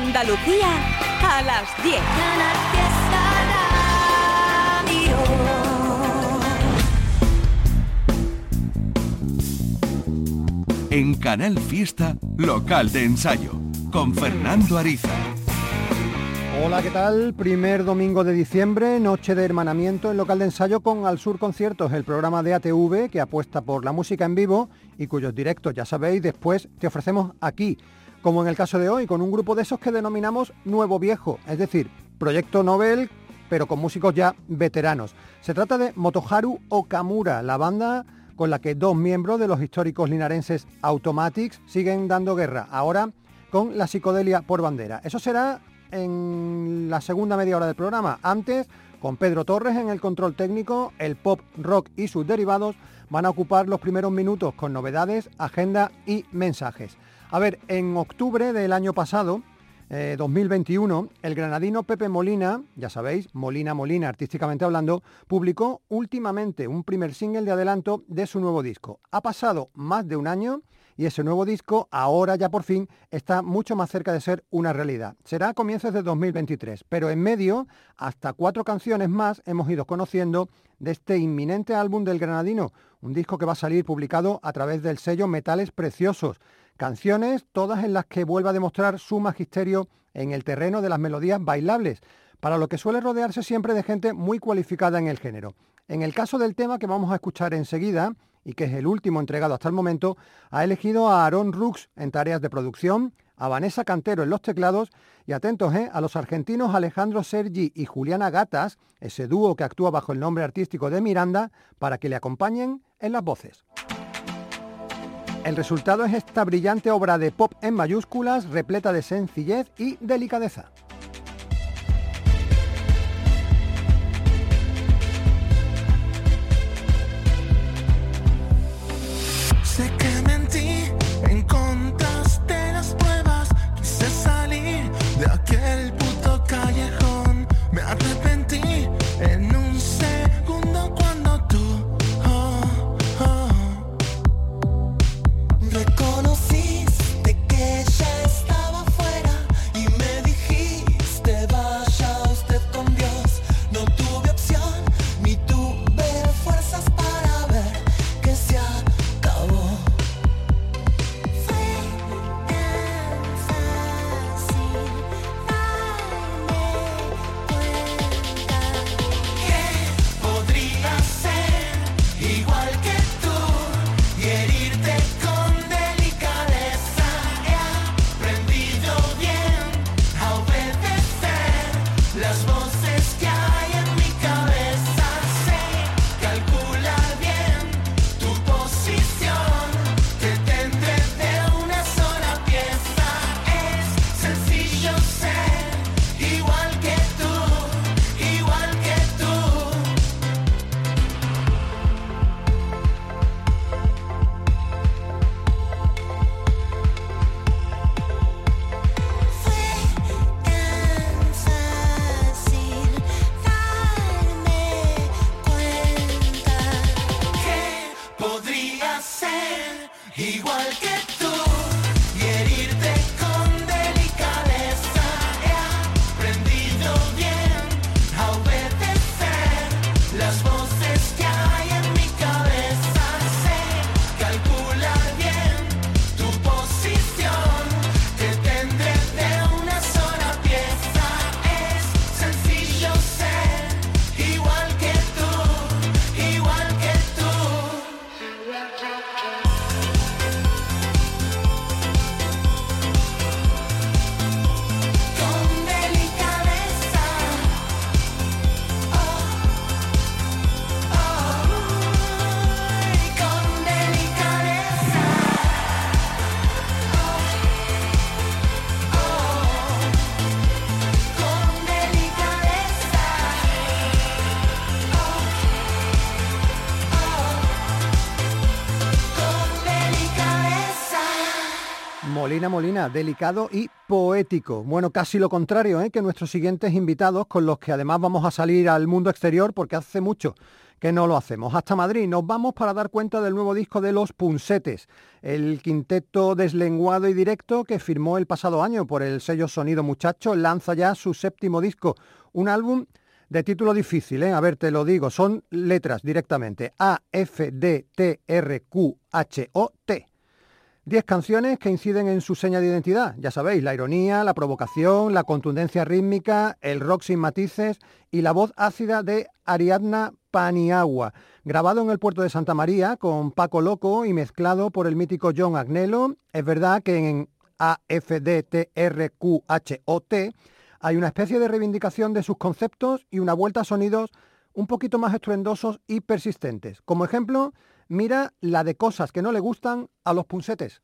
Andalucía a las 10. En Canal Fiesta, local de ensayo, con Fernando Ariza. Hola, ¿qué tal? Primer domingo de diciembre, noche de hermanamiento en local de ensayo con Al Sur Conciertos, el programa de ATV que apuesta por la música en vivo y cuyos directos, ya sabéis, después te ofrecemos aquí, como en el caso de hoy, con un grupo de esos que denominamos Nuevo Viejo, es decir, proyecto Nobel, pero con músicos ya veteranos. Se trata de Motoharu Okamura, la banda con la que dos miembros de los históricos linarenses Automatics siguen dando guerra, ahora con la psicodelia por bandera. Eso será en la segunda media hora del programa. Antes, con Pedro Torres en el control técnico, el pop, rock y sus derivados van a ocupar los primeros minutos con novedades, agenda y mensajes. A ver, en octubre del año pasado, 2021, eh, el granadino Pepe Molina, ya sabéis, Molina Molina artísticamente hablando, publicó últimamente un primer single de adelanto de su nuevo disco. Ha pasado más de un año y ese nuevo disco ahora ya por fin está mucho más cerca de ser una realidad. Será a comienzos de 2023, pero en medio hasta cuatro canciones más hemos ido conociendo de este inminente álbum del Granadino, un disco que va a salir publicado a través del sello Metales Preciosos. Canciones todas en las que vuelve a demostrar su magisterio en el terreno de las melodías bailables, para lo que suele rodearse siempre de gente muy cualificada en el género. En el caso del tema que vamos a escuchar enseguida, y que es el último entregado hasta el momento, ha elegido a Aaron Rux en tareas de producción, a Vanessa Cantero en los teclados y atentos eh, a los argentinos Alejandro Sergi y Juliana Gatas, ese dúo que actúa bajo el nombre artístico de Miranda, para que le acompañen en las voces. El resultado es esta brillante obra de pop en mayúsculas, repleta de sencillez y delicadeza. Delicado y poético. Bueno, casi lo contrario ¿eh? que nuestros siguientes invitados, con los que además vamos a salir al mundo exterior, porque hace mucho que no lo hacemos. Hasta Madrid nos vamos para dar cuenta del nuevo disco de Los Punsetes, el quinteto deslenguado y directo que firmó el pasado año por el sello Sonido Muchacho, lanza ya su séptimo disco, un álbum de título difícil, ¿eh? a ver, te lo digo, son letras directamente, A, F, D, T, R, Q, H, O, T. Diez canciones que inciden en su seña de identidad, ya sabéis, la ironía, la provocación, la contundencia rítmica, el rock sin matices y la voz ácida de Ariadna Paniagua, grabado en el puerto de Santa María con Paco Loco y mezclado por el mítico John Agnello. Es verdad que en AFDTRQHOT hay una especie de reivindicación de sus conceptos y una vuelta a sonidos un poquito más estruendosos y persistentes. Como ejemplo, mira la de cosas que no le gustan a los punsetes.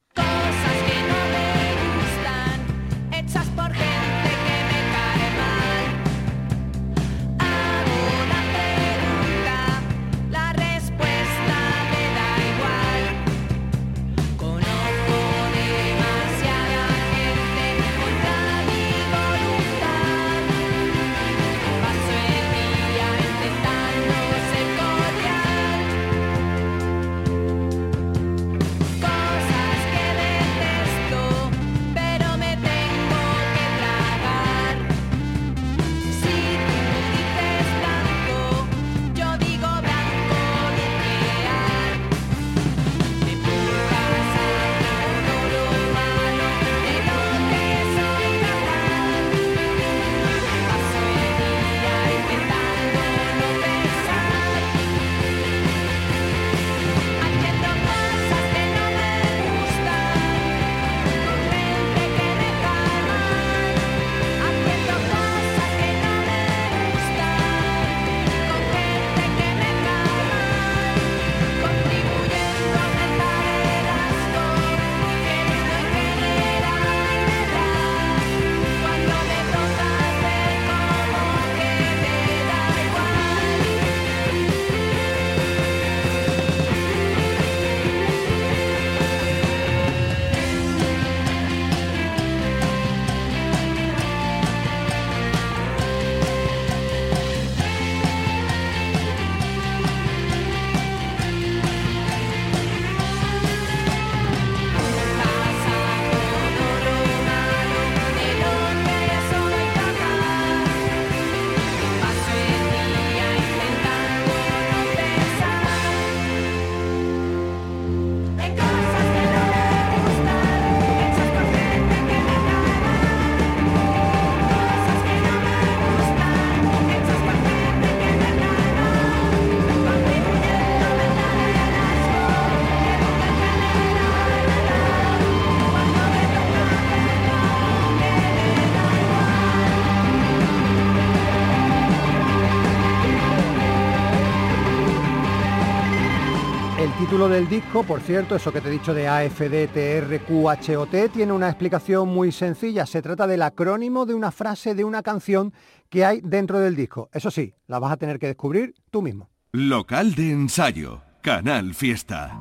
Del disco, por cierto, eso que te he dicho de AFDTRQHOT, tiene una explicación muy sencilla. Se trata del acrónimo de una frase de una canción que hay dentro del disco. Eso sí, la vas a tener que descubrir tú mismo. Local de ensayo, Canal Fiesta.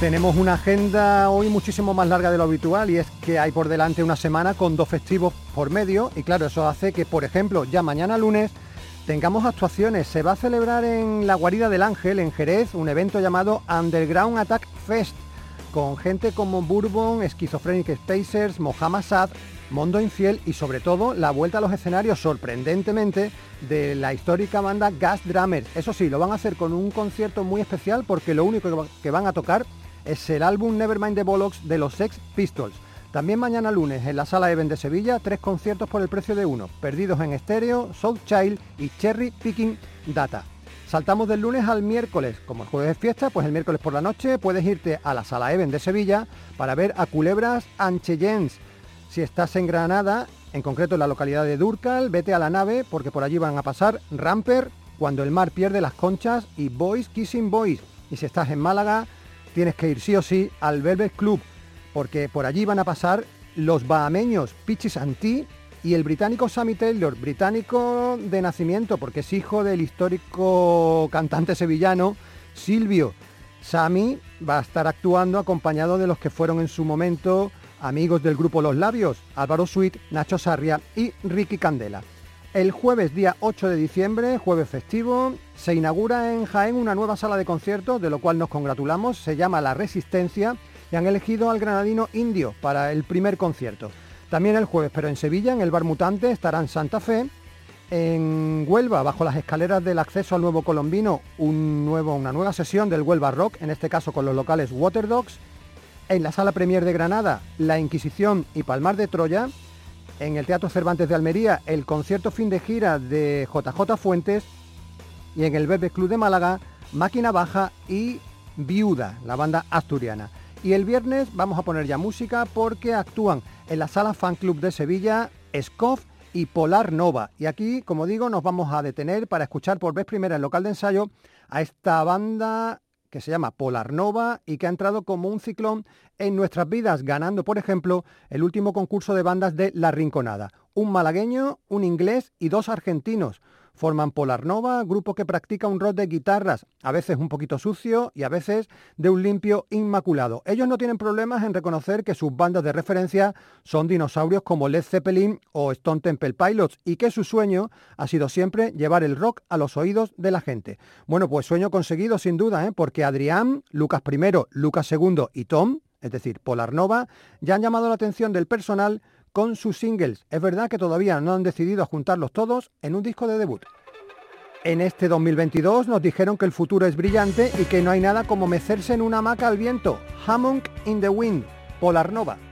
Tenemos una agenda hoy muchísimo más larga de lo habitual y es que hay por delante una semana con dos festivos por medio y claro, eso hace que, por ejemplo, ya mañana lunes tengamos actuaciones. Se va a celebrar en la Guarida del Ángel, en Jerez, un evento llamado Underground Attack Fest, con gente como Bourbon, Schizophrenic Spacers, Mohamed Sad, Mondo Infiel y sobre todo la vuelta a los escenarios sorprendentemente de la histórica banda Gas Drummers. Eso sí, lo van a hacer con un concierto muy especial porque lo único que van a tocar es el álbum Nevermind the Bollocks de los Sex Pistols. También mañana lunes en la Sala Even de Sevilla, tres conciertos por el precio de uno, Perdidos en Estéreo, South Child y Cherry Picking Data. Saltamos del lunes al miércoles. Como el jueves es fiesta, pues el miércoles por la noche puedes irte a la Sala Even de Sevilla para ver a Culebras Anchellens. Si estás en Granada, en concreto en la localidad de Durcal, vete a la nave porque por allí van a pasar Ramper, Cuando el mar pierde las conchas y Boys Kissing Boys. Y si estás en Málaga, tienes que ir sí o sí al Velvet Club, porque por allí van a pasar los bahameños Pichis Anti y el británico Sammy Taylor, británico de nacimiento, porque es hijo del histórico cantante sevillano Silvio, Sami va a estar actuando acompañado de los que fueron en su momento amigos del grupo Los Labios, Álvaro Sweet, Nacho Sarria y Ricky Candela. El jueves día 8 de diciembre, jueves festivo, se inaugura en Jaén una nueva sala de conciertos, de lo cual nos congratulamos, se llama La Resistencia y han elegido al granadino Indio para el primer concierto. También el jueves, pero en Sevilla, en el Bar Mutante, estarán Santa Fe, en Huelva, bajo las escaleras del acceso al nuevo colombino, un nuevo, una nueva sesión del Huelva Rock, en este caso con los locales Waterdogs. En la Sala Premier de Granada, La Inquisición y Palmar de Troya en el Teatro Cervantes de Almería el concierto fin de gira de JJ Fuentes y en el Bebe Club de Málaga Máquina Baja y Viuda, la banda asturiana. Y el viernes vamos a poner ya música porque actúan en la Sala Fan Club de Sevilla Scoff y Polar Nova. Y aquí, como digo, nos vamos a detener para escuchar por vez primera en local de ensayo a esta banda que se llama Polar Nova y que ha entrado como un ciclón en nuestras vidas, ganando, por ejemplo, el último concurso de bandas de La Rinconada. Un malagueño, un inglés y dos argentinos. Forman Polar Nova, grupo que practica un rock de guitarras, a veces un poquito sucio y a veces de un limpio inmaculado. Ellos no tienen problemas en reconocer que sus bandas de referencia son dinosaurios como Led Zeppelin o Stone Temple Pilots y que su sueño ha sido siempre llevar el rock a los oídos de la gente. Bueno, pues sueño conseguido sin duda, ¿eh? porque Adrián, Lucas I, Lucas II y Tom, es decir, Polar Nova, ya han llamado la atención del personal con sus singles. Es verdad que todavía no han decidido juntarlos todos en un disco de debut. En este 2022 nos dijeron que el futuro es brillante y que no hay nada como mecerse en una hamaca al viento. Hammond in the Wind, Polar Nova.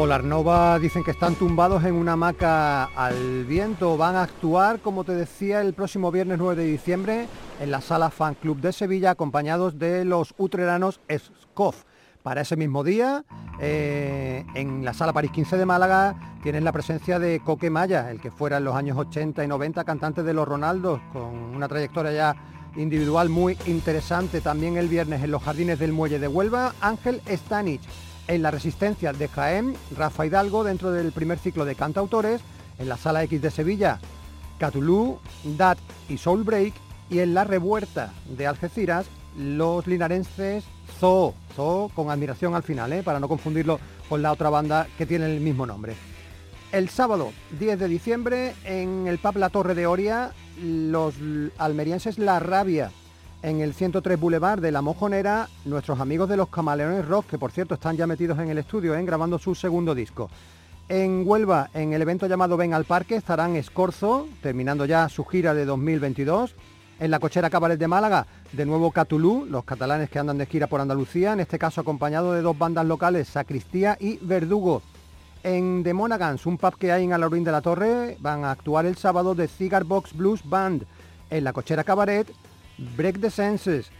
Polarnova dicen que están tumbados en una hamaca al viento. Van a actuar, como te decía, el próximo viernes 9 de diciembre en la sala Fan Club de Sevilla, acompañados de los utreranos Escof. Para ese mismo día, eh, en la sala París 15 de Málaga, tienen la presencia de Coque Maya, el que fuera en los años 80 y 90 cantante de Los Ronaldos, con una trayectoria ya individual muy interesante. También el viernes en los Jardines del Muelle de Huelva, Ángel Stanich en la Resistencia de Jaén, Rafa Hidalgo dentro del primer ciclo de cantautores, en la Sala X de Sevilla, Catulú, Dat y Soul Break, y en la Revuerta de Algeciras, los linarenses Zoo, Zoo con admiración al final, ¿eh? para no confundirlo con la otra banda que tiene el mismo nombre. El sábado 10 de diciembre en el Pub La Torre de Oria, los almerienses La Rabia en el 103 Boulevard de La Mojonera, nuestros amigos de los Camaleones Rock, que por cierto están ya metidos en el estudio, ¿eh? grabando su segundo disco. En Huelva, en el evento llamado Ven al Parque, estarán Escorzo, terminando ya su gira de 2022. En la cochera Cabaret de Málaga, de nuevo Catulú, los catalanes que andan de gira por Andalucía, en este caso acompañado de dos bandas locales, Sacristía y Verdugo. En The Monagans, un pub que hay en Alaurín de la Torre, van a actuar el sábado de Cigar Box Blues Band. En la cochera Cabaret, Break the Senses,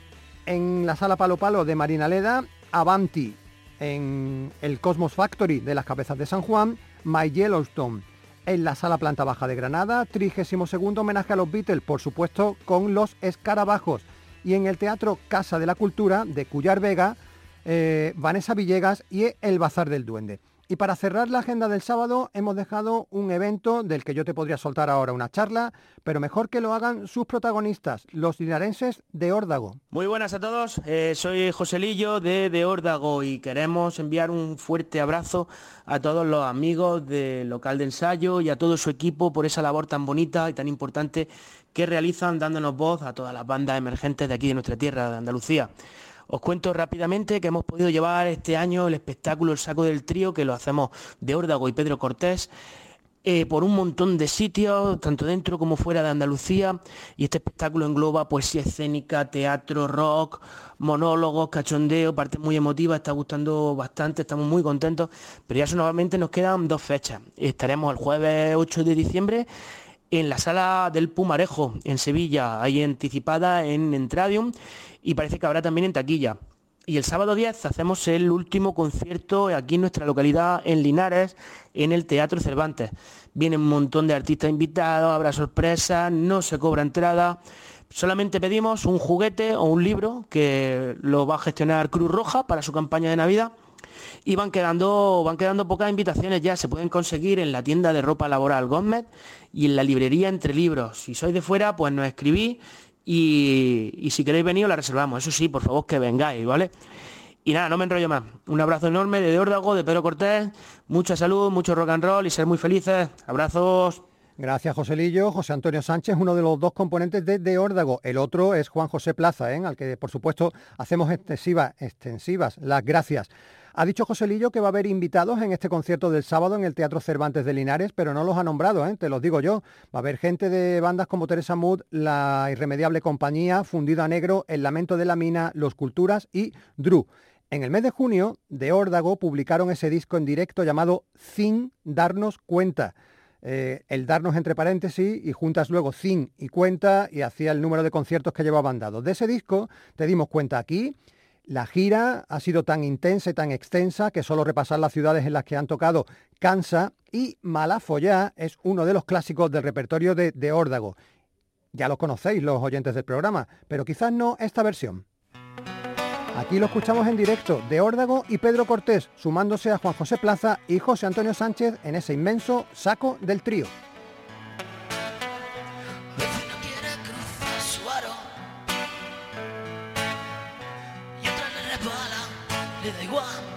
en la sala Palo Palo de Marinaleda, Avanti, en el Cosmos Factory de las Cabezas de San Juan, My Yellowstone, en la sala Planta Baja de Granada, 32 homenaje a los Beatles, por supuesto, con los escarabajos, y en el Teatro Casa de la Cultura de Cuyar Vega, eh, Vanessa Villegas y El Bazar del Duende. Y para cerrar la agenda del sábado hemos dejado un evento del que yo te podría soltar ahora una charla, pero mejor que lo hagan sus protagonistas, los linarenses de Órdago. Muy buenas a todos, eh, soy José Lillo de, de Órdago y queremos enviar un fuerte abrazo a todos los amigos del local de ensayo y a todo su equipo por esa labor tan bonita y tan importante que realizan dándonos voz a todas las bandas emergentes de aquí de nuestra tierra, de Andalucía. Os cuento rápidamente que hemos podido llevar este año el espectáculo El Saco del Trío, que lo hacemos de Órdago y Pedro Cortés, eh, por un montón de sitios, tanto dentro como fuera de Andalucía, y este espectáculo engloba poesía escénica, teatro, rock, monólogos, cachondeo, parte muy emotiva, está gustando bastante, estamos muy contentos, pero ya solamente nos quedan dos fechas. Estaremos el jueves 8 de diciembre en la sala del Pumarejo, en Sevilla, ahí anticipada en Entradium, y parece que habrá también en taquilla. Y el sábado 10 hacemos el último concierto aquí en nuestra localidad, en Linares, en el Teatro Cervantes. Vienen un montón de artistas invitados, habrá sorpresas, no se cobra entrada. Solamente pedimos un juguete o un libro que lo va a gestionar Cruz Roja para su campaña de Navidad. Y van quedando, van quedando pocas invitaciones ya, se pueden conseguir en la tienda de ropa laboral Gómez y en la librería Entre Libros. Si sois de fuera, pues nos escribís y, si queréis venir, la reservamos. Eso sí, por favor, que vengáis, ¿vale? Y nada, no me enrollo más. Un abrazo enorme de Órdago, de Pedro Cortés. Mucha salud, mucho rock and roll y ser muy felices. Abrazos. Gracias, Joselillo. José Antonio Sánchez, uno de los dos componentes de, de Órdago. El otro es Juan José Plaza, ¿eh? al que, por supuesto, hacemos extensivas, extensivas las gracias. Ha dicho Joselillo que va a haber invitados en este concierto del sábado en el Teatro Cervantes de Linares, pero no los ha nombrado, ¿eh? te los digo yo. Va a haber gente de bandas como Teresa Mood, La Irremediable Compañía, Fundido a Negro, El Lamento de la Mina, Los Culturas y Drew. En el mes de junio, de Órdago publicaron ese disco en directo llamado Sin Darnos Cuenta. Eh, el darnos entre paréntesis y juntas luego Sin y Cuenta y hacía el número de conciertos que llevaban dados. De ese disco te dimos cuenta aquí la gira ha sido tan intensa y tan extensa que solo repasar las ciudades en las que han tocado cansa y Malafollá es uno de los clásicos del repertorio de, de Órdago. Ya lo conocéis los oyentes del programa, pero quizás no esta versión. Aquí lo escuchamos en directo de Órdago y Pedro Cortés, sumándose a Juan José Plaza y José Antonio Sánchez en ese inmenso saco del trío. Si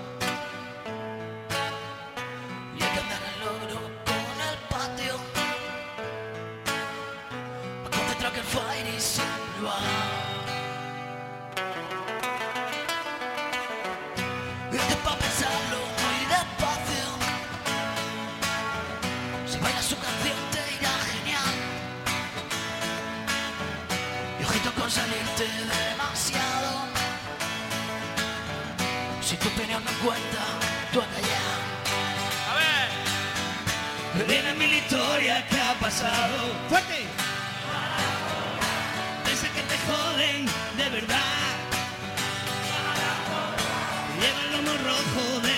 teniendo en cuenta tú anda. A ver. Viene mi historia que ha pasado. ¡Fuerte! Desde que te joden de verdad. Lleva el lomo rojo de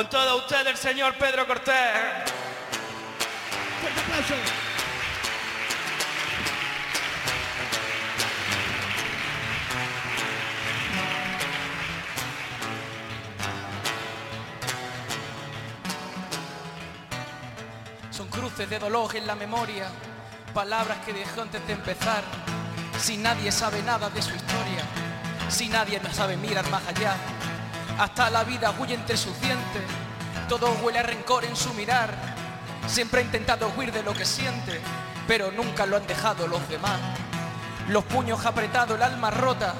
Con todo usted el señor Pedro Cortés. Fuerte aplauso. Son cruces de dolor en la memoria, palabras que dejó antes de empezar. Si nadie sabe nada de su historia, si nadie no sabe mirar más allá, hasta la vida huye entre sus dientes, todo huele a rencor en su mirar. Siempre ha intentado huir de lo que siente, pero nunca lo han dejado los demás. Los puños apretados, el alma rota,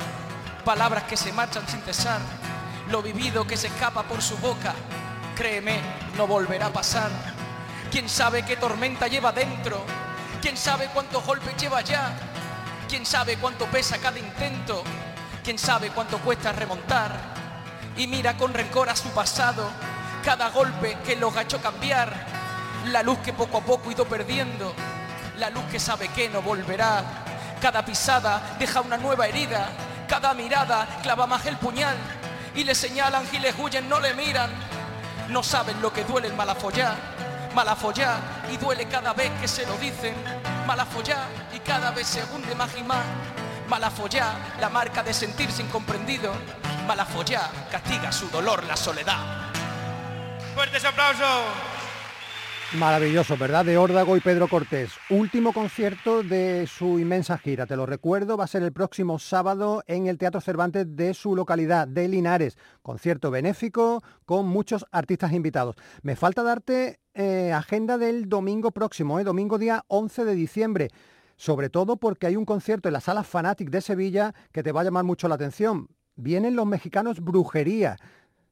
palabras que se marchan sin cesar, lo vivido que se escapa por su boca, créeme, no volverá a pasar. ¿Quién sabe qué tormenta lleva dentro? ¿Quién sabe cuántos golpes lleva ya? ¿Quién sabe cuánto pesa cada intento? ¿Quién sabe cuánto cuesta remontar? Y mira con rencor a su pasado, cada golpe que los ha hecho cambiar, la luz que poco a poco ido perdiendo, la luz que sabe que no volverá. Cada pisada deja una nueva herida, cada mirada clava más el puñal y le señalan y le huyen, no le miran. No saben lo que duele el malafollar, malafollar y duele cada vez que se lo dicen, malafollar y cada vez se hunde más y más. Malafollar, la marca de sentirse incomprendido, malafollar castiga su dolor, la soledad. Fuertes aplausos. Maravilloso, ¿verdad? De Órdago y Pedro Cortés. Último concierto de su inmensa gira, te lo recuerdo, va a ser el próximo sábado en el Teatro Cervantes de su localidad, de Linares. Concierto benéfico con muchos artistas invitados. Me falta darte eh, agenda del domingo próximo, eh, domingo día 11 de diciembre. Sobre todo porque hay un concierto en la Sala Fanatic de Sevilla que te va a llamar mucho la atención. Vienen los mexicanos Brujería.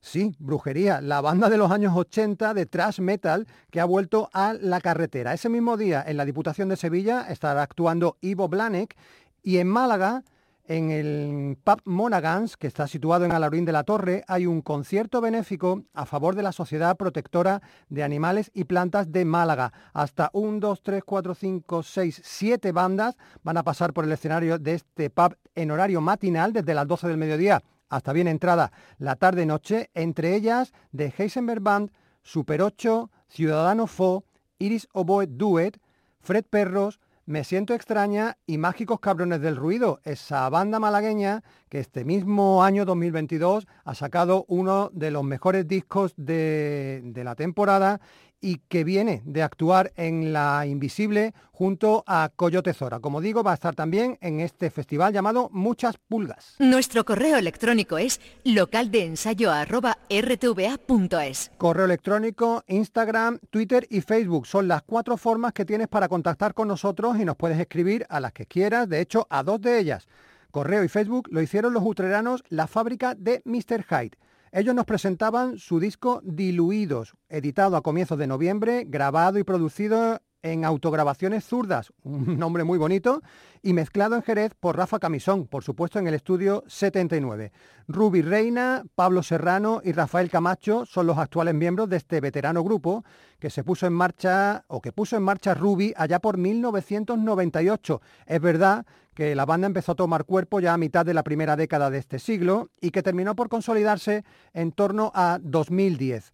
Sí, Brujería, la banda de los años 80 de thrash metal que ha vuelto a la carretera. Ese mismo día en la Diputación de Sevilla estará actuando Ivo Blanek y en Málaga, en el pub Monagans, que está situado en Alaurín de la Torre, hay un concierto benéfico a favor de la Sociedad Protectora de Animales y Plantas de Málaga. Hasta 1, 2, 3, 4, 5, 6, 7 bandas van a pasar por el escenario de este pub en horario matinal desde las 12 del mediodía hasta bien entrada la tarde-noche, entre ellas The Heisenberg Band, Super 8, Ciudadano Fo, Iris Oboe Duet, Fred Perros, Me Siento Extraña y Mágicos Cabrones del Ruido, esa banda malagueña que este mismo año 2022 ha sacado uno de los mejores discos de, de la temporada y que viene de actuar en La Invisible junto a Coyote Zora. Como digo, va a estar también en este festival llamado Muchas Pulgas. Nuestro correo electrónico es localdeensayo@rtva.es. Correo electrónico, Instagram, Twitter y Facebook son las cuatro formas que tienes para contactar con nosotros y nos puedes escribir a las que quieras, de hecho a dos de ellas. Correo y Facebook lo hicieron los utreranos La Fábrica de Mr. Hyde. Ellos nos presentaban su disco Diluidos, editado a comienzos de noviembre, grabado y producido en Autograbaciones Zurdas, un nombre muy bonito, y mezclado en Jerez por Rafa Camisón, por supuesto en el estudio 79. Ruby Reina, Pablo Serrano y Rafael Camacho son los actuales miembros de este veterano grupo que se puso en marcha o que puso en marcha Ruby allá por 1998. Es verdad que la banda empezó a tomar cuerpo ya a mitad de la primera década de este siglo y que terminó por consolidarse en torno a 2010.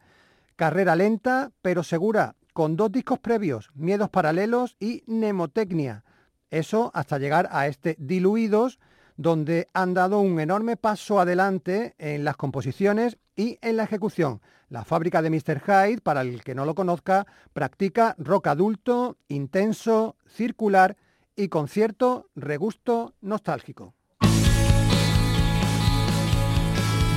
Carrera lenta pero segura, con dos discos previos, Miedos Paralelos y Nemotecnia. Eso hasta llegar a este Diluidos, donde han dado un enorme paso adelante en las composiciones y en la ejecución. La fábrica de Mr. Hyde, para el que no lo conozca, practica rock adulto, intenso, circular y con cierto regusto nostálgico.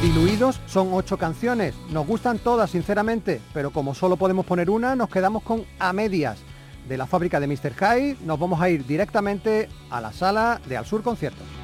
Diluidos son ocho canciones, nos gustan todas sinceramente, pero como solo podemos poner una, nos quedamos con A Medias. De la fábrica de Mr. Hyde nos vamos a ir directamente a la sala de Al Sur Conciertos.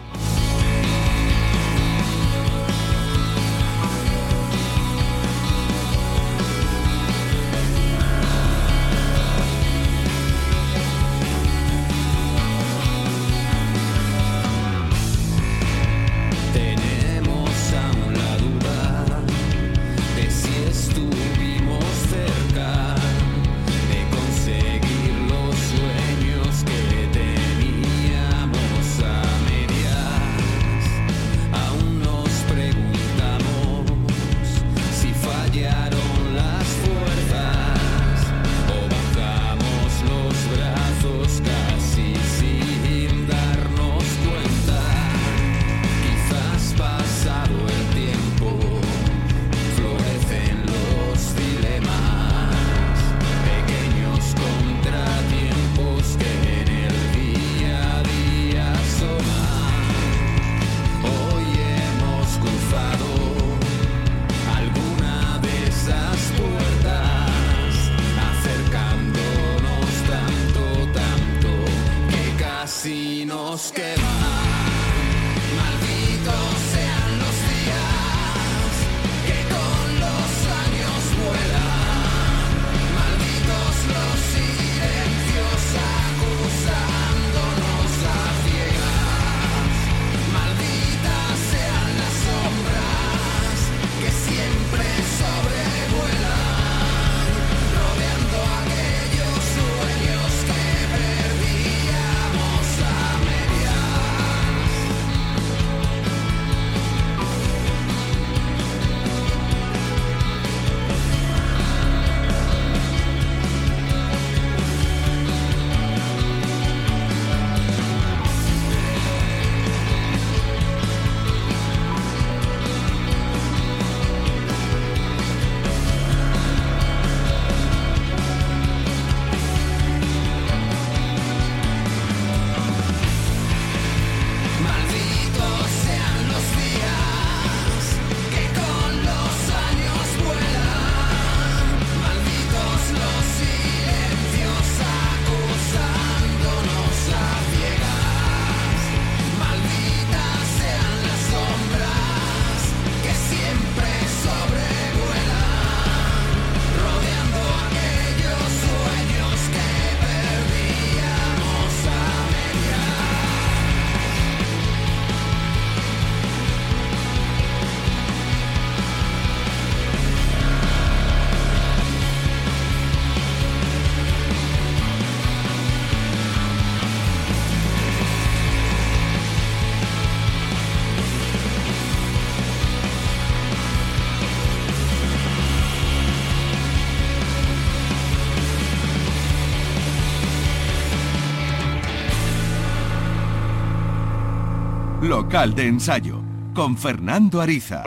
Local de ensayo con Fernando Ariza.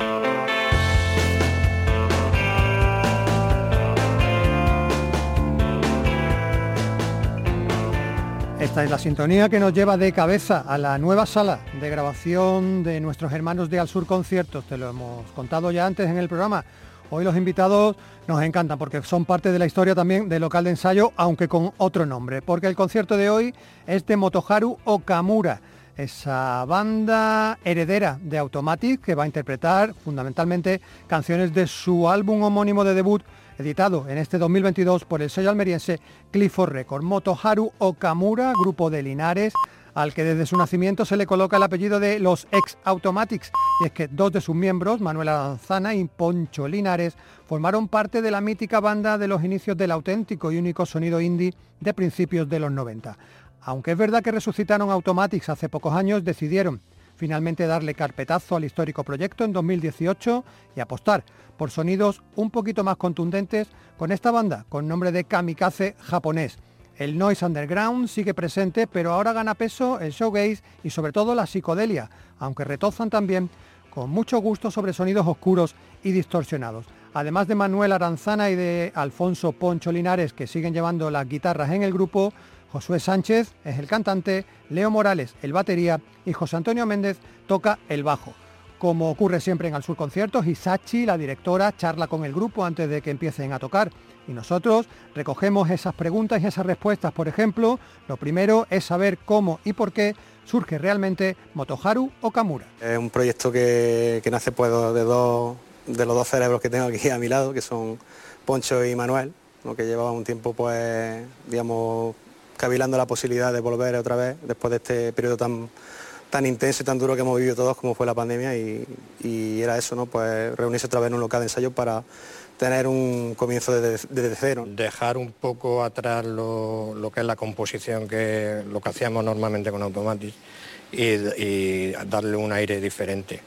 Esta es la sintonía que nos lleva de cabeza a la nueva sala de grabación de nuestros hermanos de Al Sur Conciertos. Te lo hemos contado ya antes en el programa. Hoy los invitados nos encantan porque son parte de la historia también del local de ensayo, aunque con otro nombre. Porque el concierto de hoy es de Motoharu Okamura. Esa banda heredera de Automatic que va a interpretar fundamentalmente canciones de su álbum homónimo de debut editado en este 2022 por el sello almeriense Clifford Record. Motoharu Okamura, grupo de Linares, al que desde su nacimiento se le coloca el apellido de los ex Automatics. Y es que dos de sus miembros, Manuel Aranzana y Poncho Linares, formaron parte de la mítica banda de los inicios del auténtico y único sonido indie de principios de los 90. Aunque es verdad que resucitaron Automatics hace pocos años, decidieron finalmente darle carpetazo al histórico proyecto en 2018 y apostar por sonidos un poquito más contundentes con esta banda con nombre de Kamikaze japonés. El noise underground sigue presente, pero ahora gana peso el showgaze y sobre todo la psicodelia, aunque retozan también con mucho gusto sobre sonidos oscuros y distorsionados. Además de Manuel Aranzana y de Alfonso Poncho Linares, que siguen llevando las guitarras en el grupo, Josué Sánchez es el cantante, Leo Morales el batería y José Antonio Méndez toca el bajo. Como ocurre siempre en Al Sur Conciertos, Isachi, la directora, charla con el grupo antes de que empiecen a tocar. Y nosotros recogemos esas preguntas y esas respuestas. Por ejemplo, lo primero es saber cómo y por qué surge realmente Motoharu Okamura. Es un proyecto que, nace pues, de, dos, de los dos cerebros que tengo aquí a mi lado, que son Poncho y Manuel, ¿no? que llevaban un tiempo, pues, digamos, cavilando la posibilidad de volver otra vez después de este periodo tan, tan intenso y tan duro que hemos vivido todos como fue la pandemia y, era eso, ¿no? Pues reunirse otra vez en un local de ensayo para tener un comienzo desde, cero. Dejar un poco atrás lo, lo, que es la composición, que lo que hacíamos normalmente con Automatic, y, y, darle un aire diferente.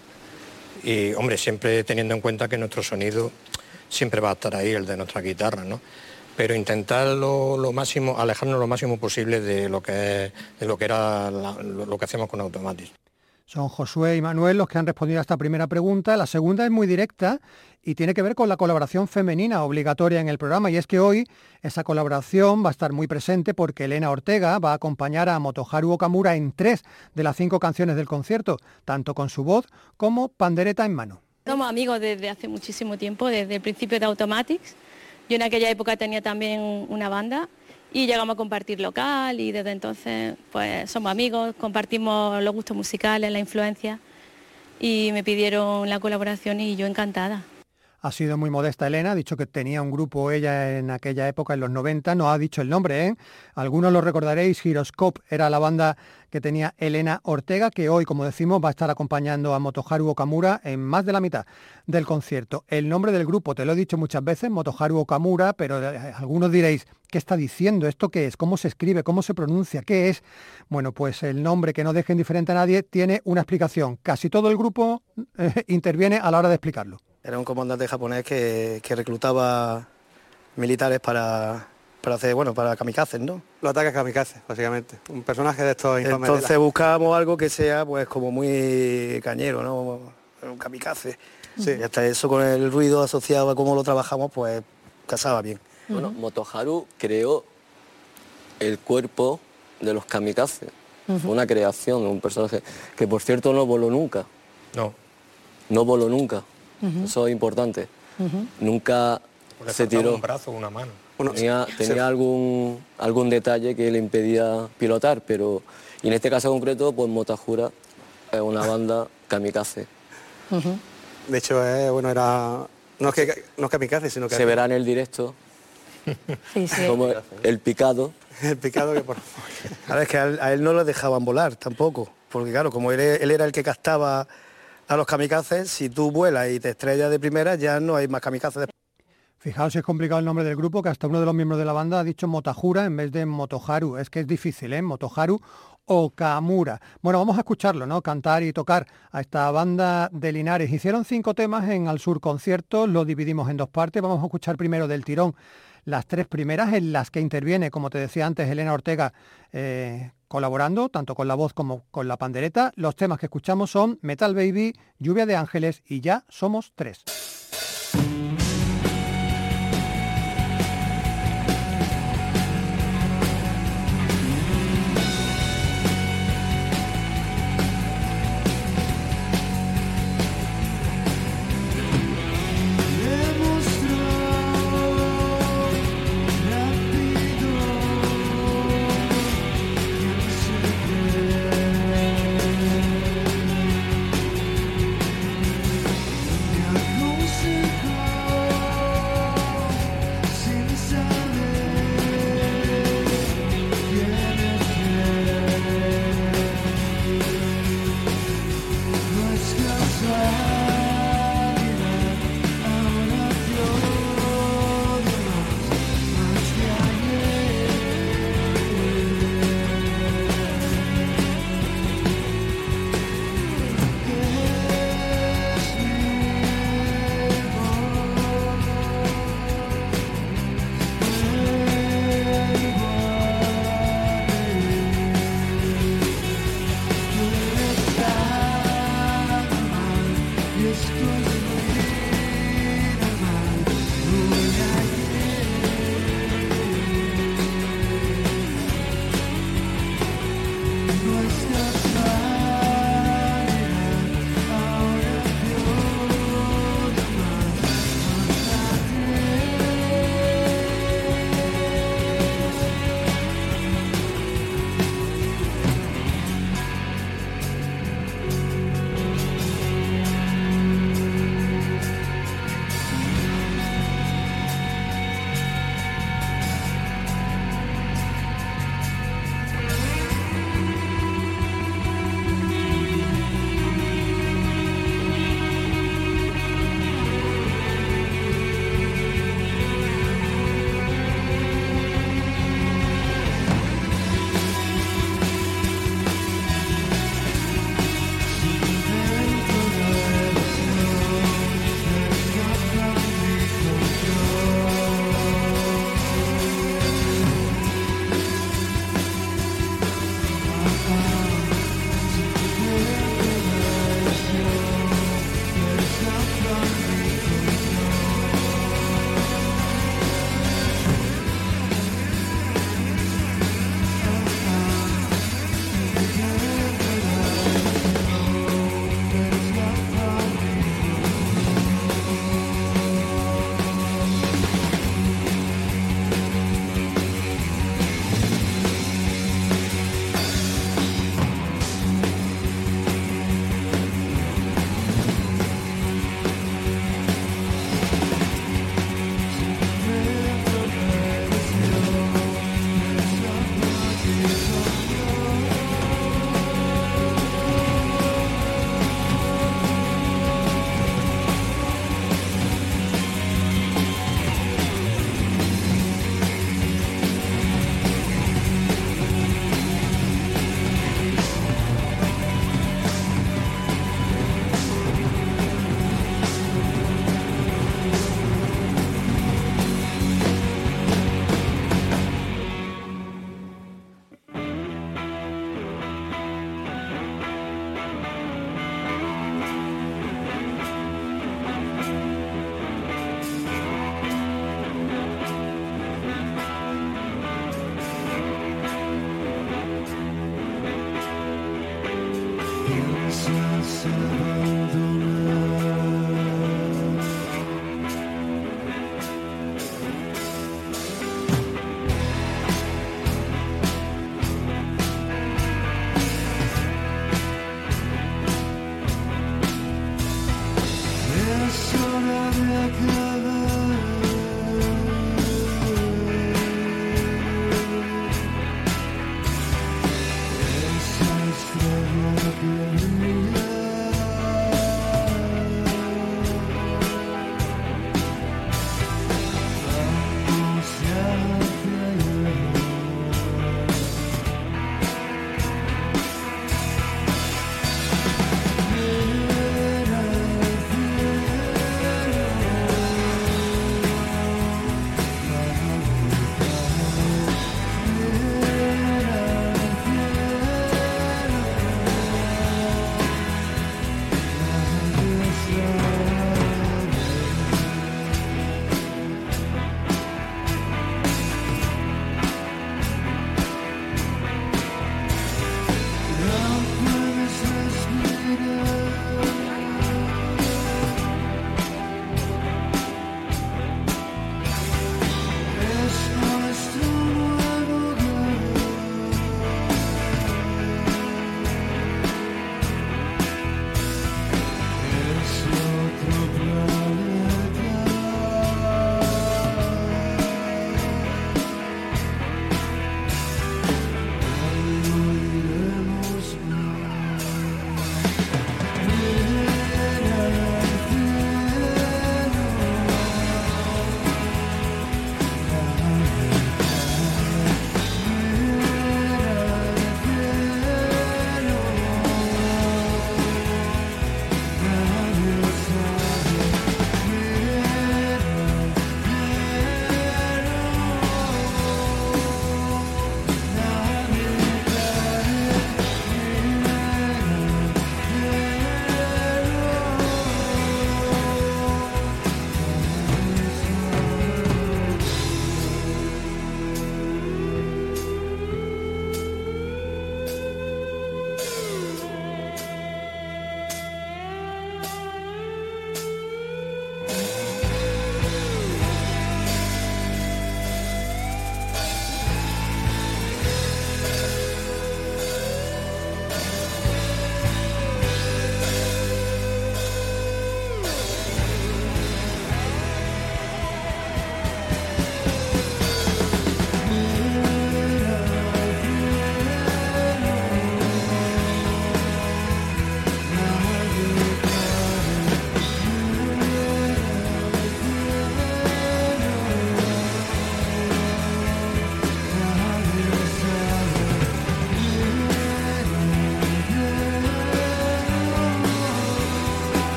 Y, hombre, siempre teniendo en cuenta que nuestro sonido siempre va a estar ahí, el de nuestra guitarra, ¿no? Pero intentar lo, lo máximo, alejarnos lo máximo posible de lo que, de lo que era la, lo, lo que hacemos con Automatic. Son Josué y Manuel los que han respondido a esta primera pregunta. La segunda es muy directa y tiene que ver con la colaboración femenina obligatoria en el programa. Y es que hoy esa colaboración va a estar muy presente porque Elena Ortega va a acompañar a Motoharu Okamura en tres de las cinco canciones del concierto, tanto con su voz como pandereta en mano. Somos amigos desde hace muchísimo tiempo, desde el principio de Automatics. Yo en aquella época tenía también una banda y llegamos a compartir local y desde entonces pues somos amigos, compartimos los gustos musicales, la influencia y me pidieron la colaboración y yo encantada. Ha sido muy modesta Elena, ha dicho que tenía un grupo ella en aquella época, en los 90, no ha dicho el nombre, ¿eh? Algunos lo recordaréis, Giroscope era la banda que tenía Elena Ortega, que hoy, como decimos, va a estar acompañando a Motoharu Okamura en más de la mitad del concierto. El nombre del grupo, te lo he dicho muchas veces, Motoharu Okamura, pero eh, algunos diréis, ¿qué está diciendo? ¿Esto qué es? ¿Cómo se escribe? ¿Cómo se pronuncia? ¿Qué es? Bueno, pues el nombre que no deje indiferente a nadie tiene una explicación. Casi todo el grupo eh, interviene a la hora de explicarlo. Era un comandante japonés que, que reclutaba militares para, para hacer, bueno, para kamikazes, ¿no? Los ataques kamikazes, básicamente. Un personaje de estos infames. Entonces buscábamos algo que sea, pues, como muy cañero, ¿no? Un kamikaze. Sí. Y hasta eso con el ruido asociado a cómo lo trabajamos, pues, casaba bien. Bueno, Motoharu creó el cuerpo de los kamikazes. Uh -huh. Una creación, un personaje que, por cierto, no voló nunca. No. No voló nunca. Uh -huh. Eso es importante. Uh -huh. Nunca Le se tiró. un brazo o una mano. Bueno, tenía, tenía se... algún, algún detalle que le impedía pilotar, pero y en este caso concreto, pues Motajura es una banda kamikaze. De hecho, eh, bueno, era no es que no es kamikaze, sino que se verá en el directo. sí, sí. Como el picado. el picado que por Ahora es que a él, a él, no lo dejaban volar tampoco, porque claro, como él, él era el que captaba a los kamikazes, si tú vuelas y te estrellas de primera, ya no hay más kamikazes. Fijaos es complicado el nombre del grupo, que hasta uno de los miembros de la banda ha dicho Motajura en vez de Motoharu. Es que es difícil, ¿eh? Motoharu o Kamura. Bueno, vamos a escucharlo, ¿no? Cantar y tocar a esta banda de Linares. Hicieron cinco temas en Al Sur Conciertos, lo dividimos en dos partes. Vamos a escuchar primero del tirón las tres primeras en las que interviene, como te decía antes, Elena Ortega eh, colaborando, tanto con la voz como con la pandereta. Los temas que escuchamos son Metal Baby, Lluvia de Ángeles y Ya Somos Tres.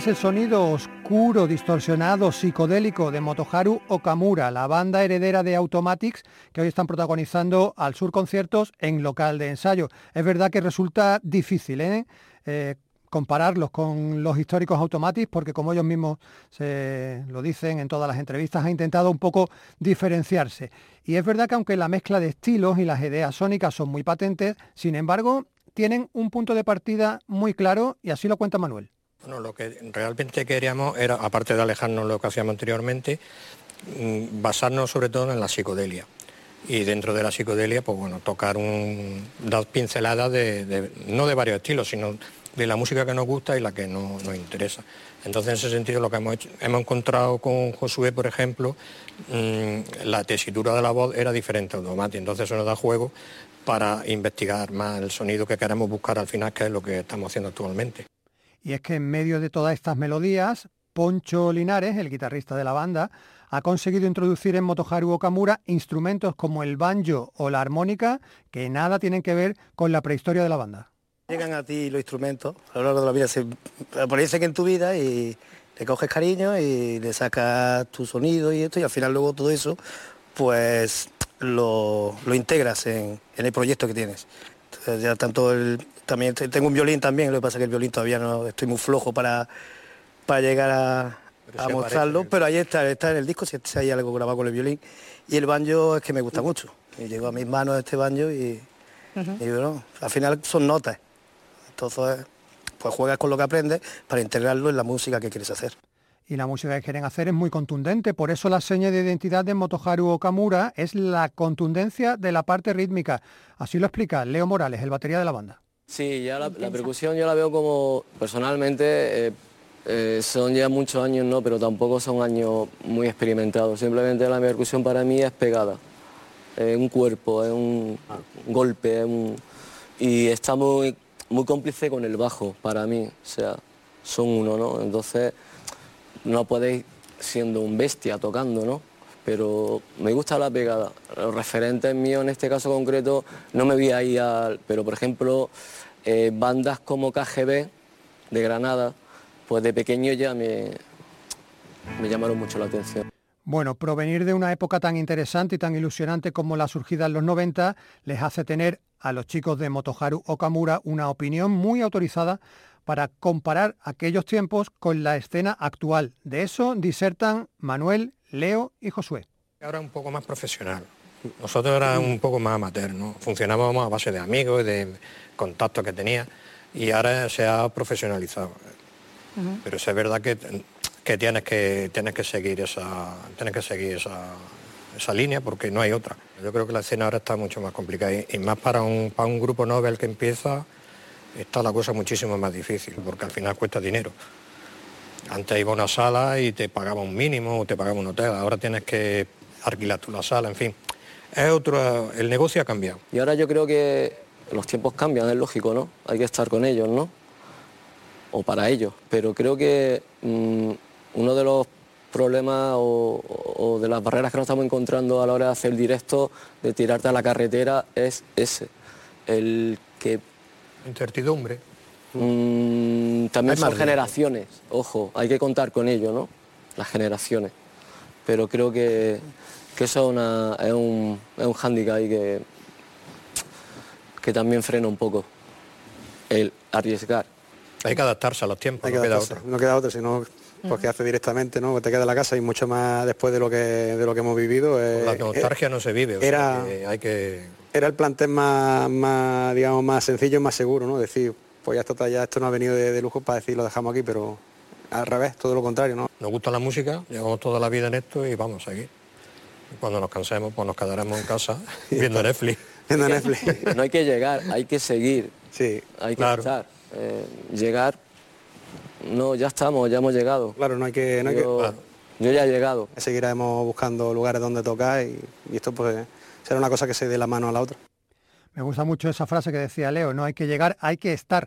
Es el sonido oscuro, distorsionado, psicodélico de Motoharu Okamura, la banda heredera de Automatics que hoy están protagonizando al sur conciertos en local de ensayo. Es verdad que resulta difícil ¿eh? Eh, compararlos con los históricos Automatics porque como ellos mismos se lo dicen en todas las entrevistas, ha intentado un poco diferenciarse. Y es verdad que aunque la mezcla de estilos y las ideas sónicas son muy patentes, sin embargo, tienen un punto de partida muy claro y así lo cuenta Manuel. Bueno, lo que realmente queríamos era, aparte de alejarnos de lo que hacíamos anteriormente, mm, basarnos sobre todo en la psicodelia. Y dentro de la psicodelia, pues bueno, tocar un, dos pinceladas de, no de varios estilos, sino de la música que nos gusta y la que no, nos interesa. Entonces, en ese sentido, lo que hemos hecho, hemos encontrado con Josué, por ejemplo, mm, la tesitura de la voz era diferente automática, entonces eso nos da juego para investigar más el sonido que queremos buscar al final, que es lo que estamos haciendo actualmente. Y es que en medio de todas estas melodías, Poncho Linares, el guitarrista de la banda, ha conseguido introducir en Motoharu Okamura instrumentos como el banjo o la armónica que nada tienen que ver con la prehistoria de la banda. Llegan a ti los instrumentos a lo largo de la vida, se aparecen en tu vida y le coges cariño y le sacas tu sonido y esto y al final luego todo eso pues lo, integras en, en, el proyecto que tienes. Entonces, ya tanto el, también tengo un violín también, lo que pasa es que el violín todavía no estoy muy flojo para, para llegar a, mostrarlo, pero ahí está, está en el disco, si hay algo grabado con el violín. Y el banjo es que me gusta mucho. Y llegó a mis manos este banjo y, bueno, al final son notas. Entonces, pues juegas con lo que aprendes para integrarlo en la música que quieres hacer. Y la música que quieren hacer es muy contundente, por eso la seña de identidad de Motoharu Okamura es la contundencia de la parte rítmica. Así lo explica Leo Morales, el batería de la banda. Sí, ya la, percusión yo la veo como, personalmente, eh, eh, son ya muchos años, ¿no? Pero tampoco son años muy experimentados. Simplemente la percusión para mí es pegada. Es un cuerpo, es un, golpe, y está muy, muy cómplice con el bajo para mí. O sea, son uno, ¿no? Entonces no podéis siendo un bestia tocando, ¿no? pero me gusta la pegada. Los referentes míos en este caso concreto no me vi ahí al... Pero por ejemplo, eh, bandas como KGB de Granada, pues de pequeño ya me, me llamaron mucho la atención. Bueno, provenir de una época tan interesante y tan ilusionante como la surgida en los 90 les hace tener a los chicos de Motoharu Okamura una opinión muy autorizada para comparar aquellos tiempos con la escena actual. De eso disertan Manuel, Leo y Josué. Ahora un poco más profesional. Nosotros era un poco más amateur, ¿no? Funcionábamos a base de amigos y de contactos que tenía y ahora se ha profesionalizado. Pero es verdad que, que, tienes que tienes que seguir esa tienes que seguir esa, esa, línea porque no hay otra. Yo creo que la escena ahora está mucho más complicada y, más para un, para un grupo Nobel que empieza está la cosa muchísimo más difícil porque al final cuesta dinero. Antes iba una sala y te pagaba un mínimo o te pagaba un hotel, ahora tienes que alquilar tú la sala, en fin. Es otro, el negocio ha cambiado. Y ahora yo creo que los tiempos cambian, es lógico, ¿no? Hay que estar con ellos, ¿no? O para ellos. Pero creo que mm, uno de los problemas o, o, de las barreras que nos estamos encontrando a la hora de hacer el directo, de tirarte a la carretera, es ese. El que Incertidumbre. Mm, también son generaciones, ojo, hay que contar con ello, ¿no? Las generaciones. Pero creo que, eso es, un, es un hándicap que, que también frena un poco el arriesgar. Hay que adaptarse a los tiempos, no, queda otra. no queda otra, sino porque hace directamente, ¿no? Te queda la casa y mucho más después de lo que de lo que hemos vivido. la nostalgia no se vive, era, hay que era el plantel más, más, digamos, más sencillo y más seguro, ¿no? Decir, pues ya esto, ya esto no ha venido de, lujo para decir lo dejamos aquí, pero al revés, todo lo contrario, ¿no? Nos gusta la música, llevamos toda la vida en esto y vamos a seguir. Cuando nos cansemos, pues nos quedaremos en casa viendo Netflix. viendo Netflix. No hay que llegar, hay que seguir. Sí, hay que estar. Eh, llegar, no, ya estamos, ya hemos llegado. Claro, no hay que... No hay yo, que yo ya he llegado. Seguiremos buscando lugares donde tocar y, y esto pues será una cosa que se dé la mano a la otra. Me gusta mucho esa frase que decía Leo, no hay que llegar, hay que estar.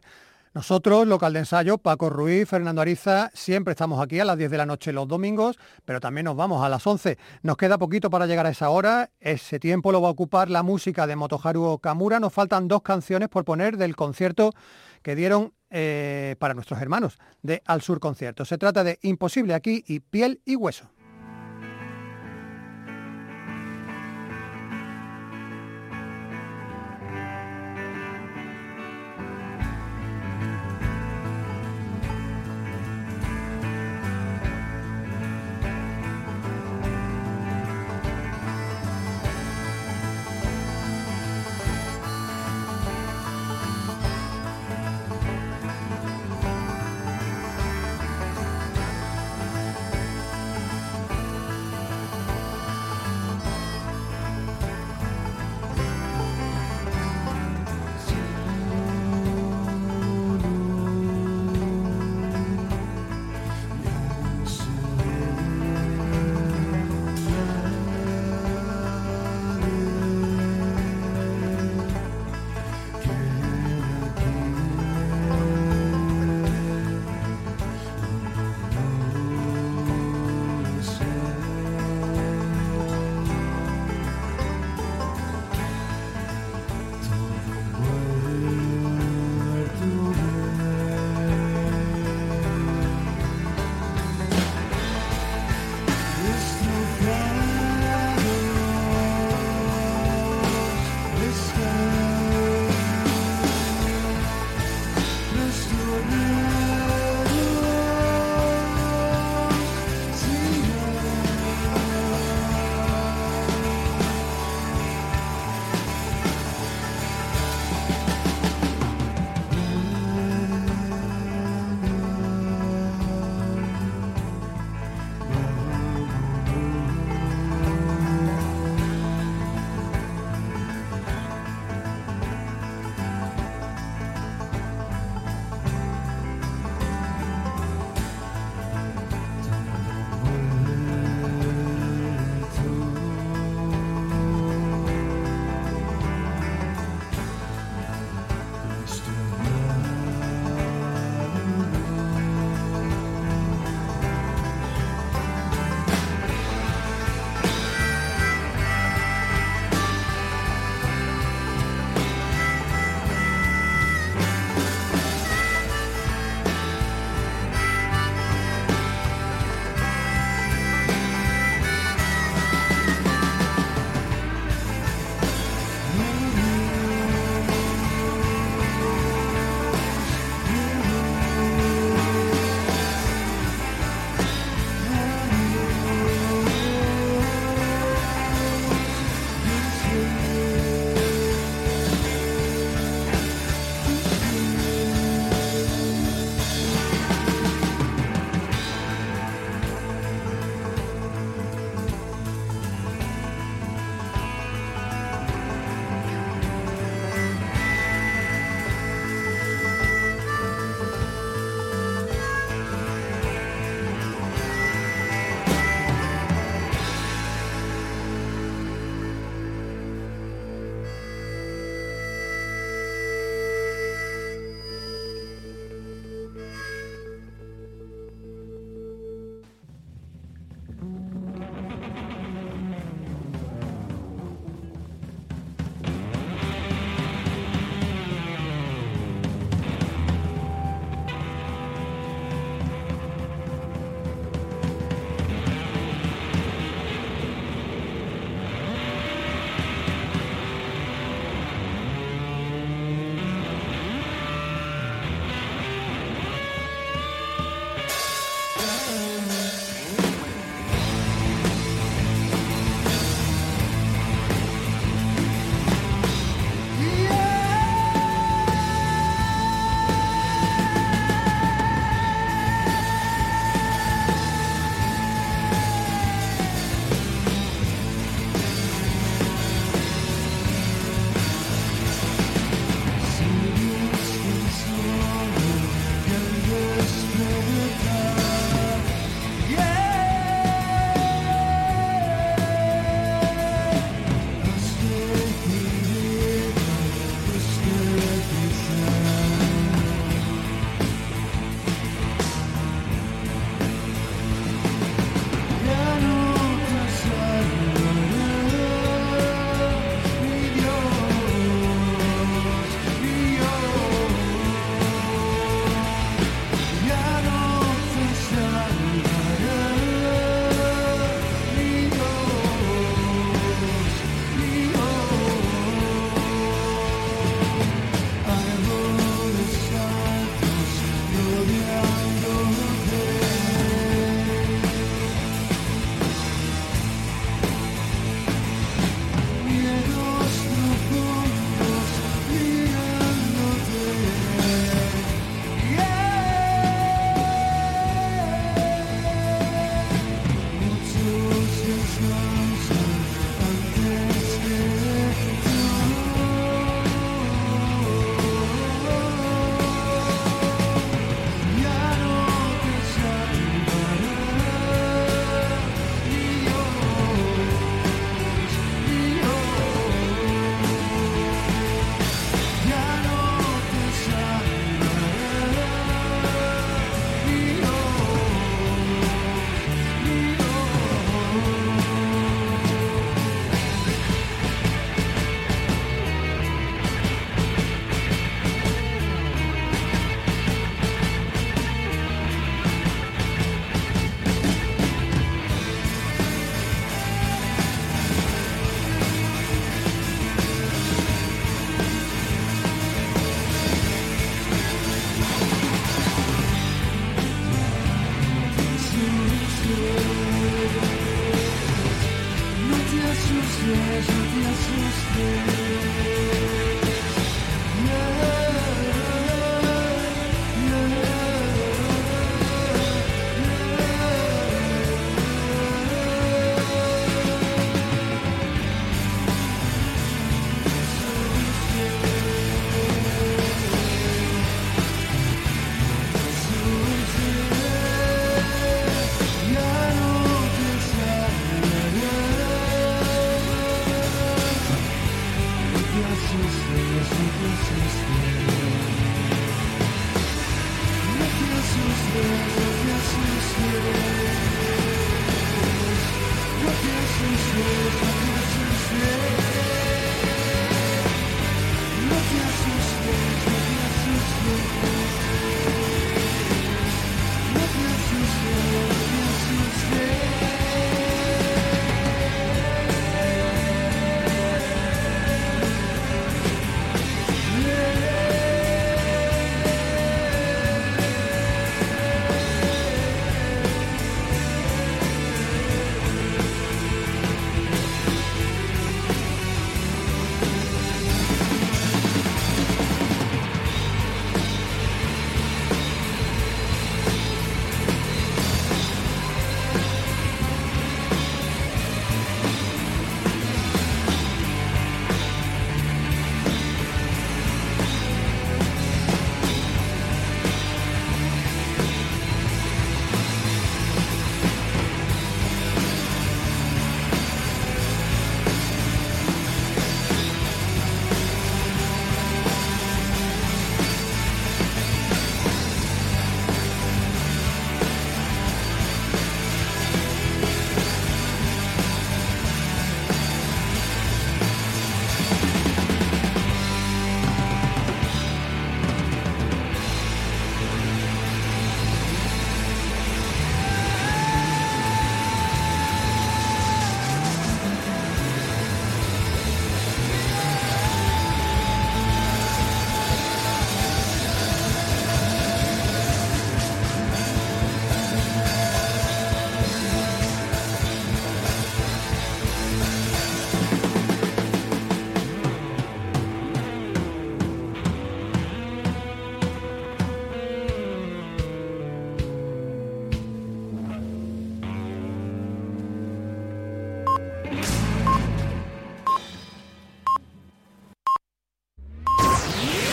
Nosotros, local de ensayo, Paco Ruiz, Fernando Ariza, siempre estamos aquí a las 10 de la noche los domingos, pero también nos vamos a las 11. Nos queda poquito para llegar a esa hora, ese tiempo lo va a ocupar la música de Motoharu Kamura. Nos faltan dos canciones por poner del concierto que dieron eh, para nuestros hermanos de Al Sur Concierto. Se trata de Imposible aquí y Piel y Hueso.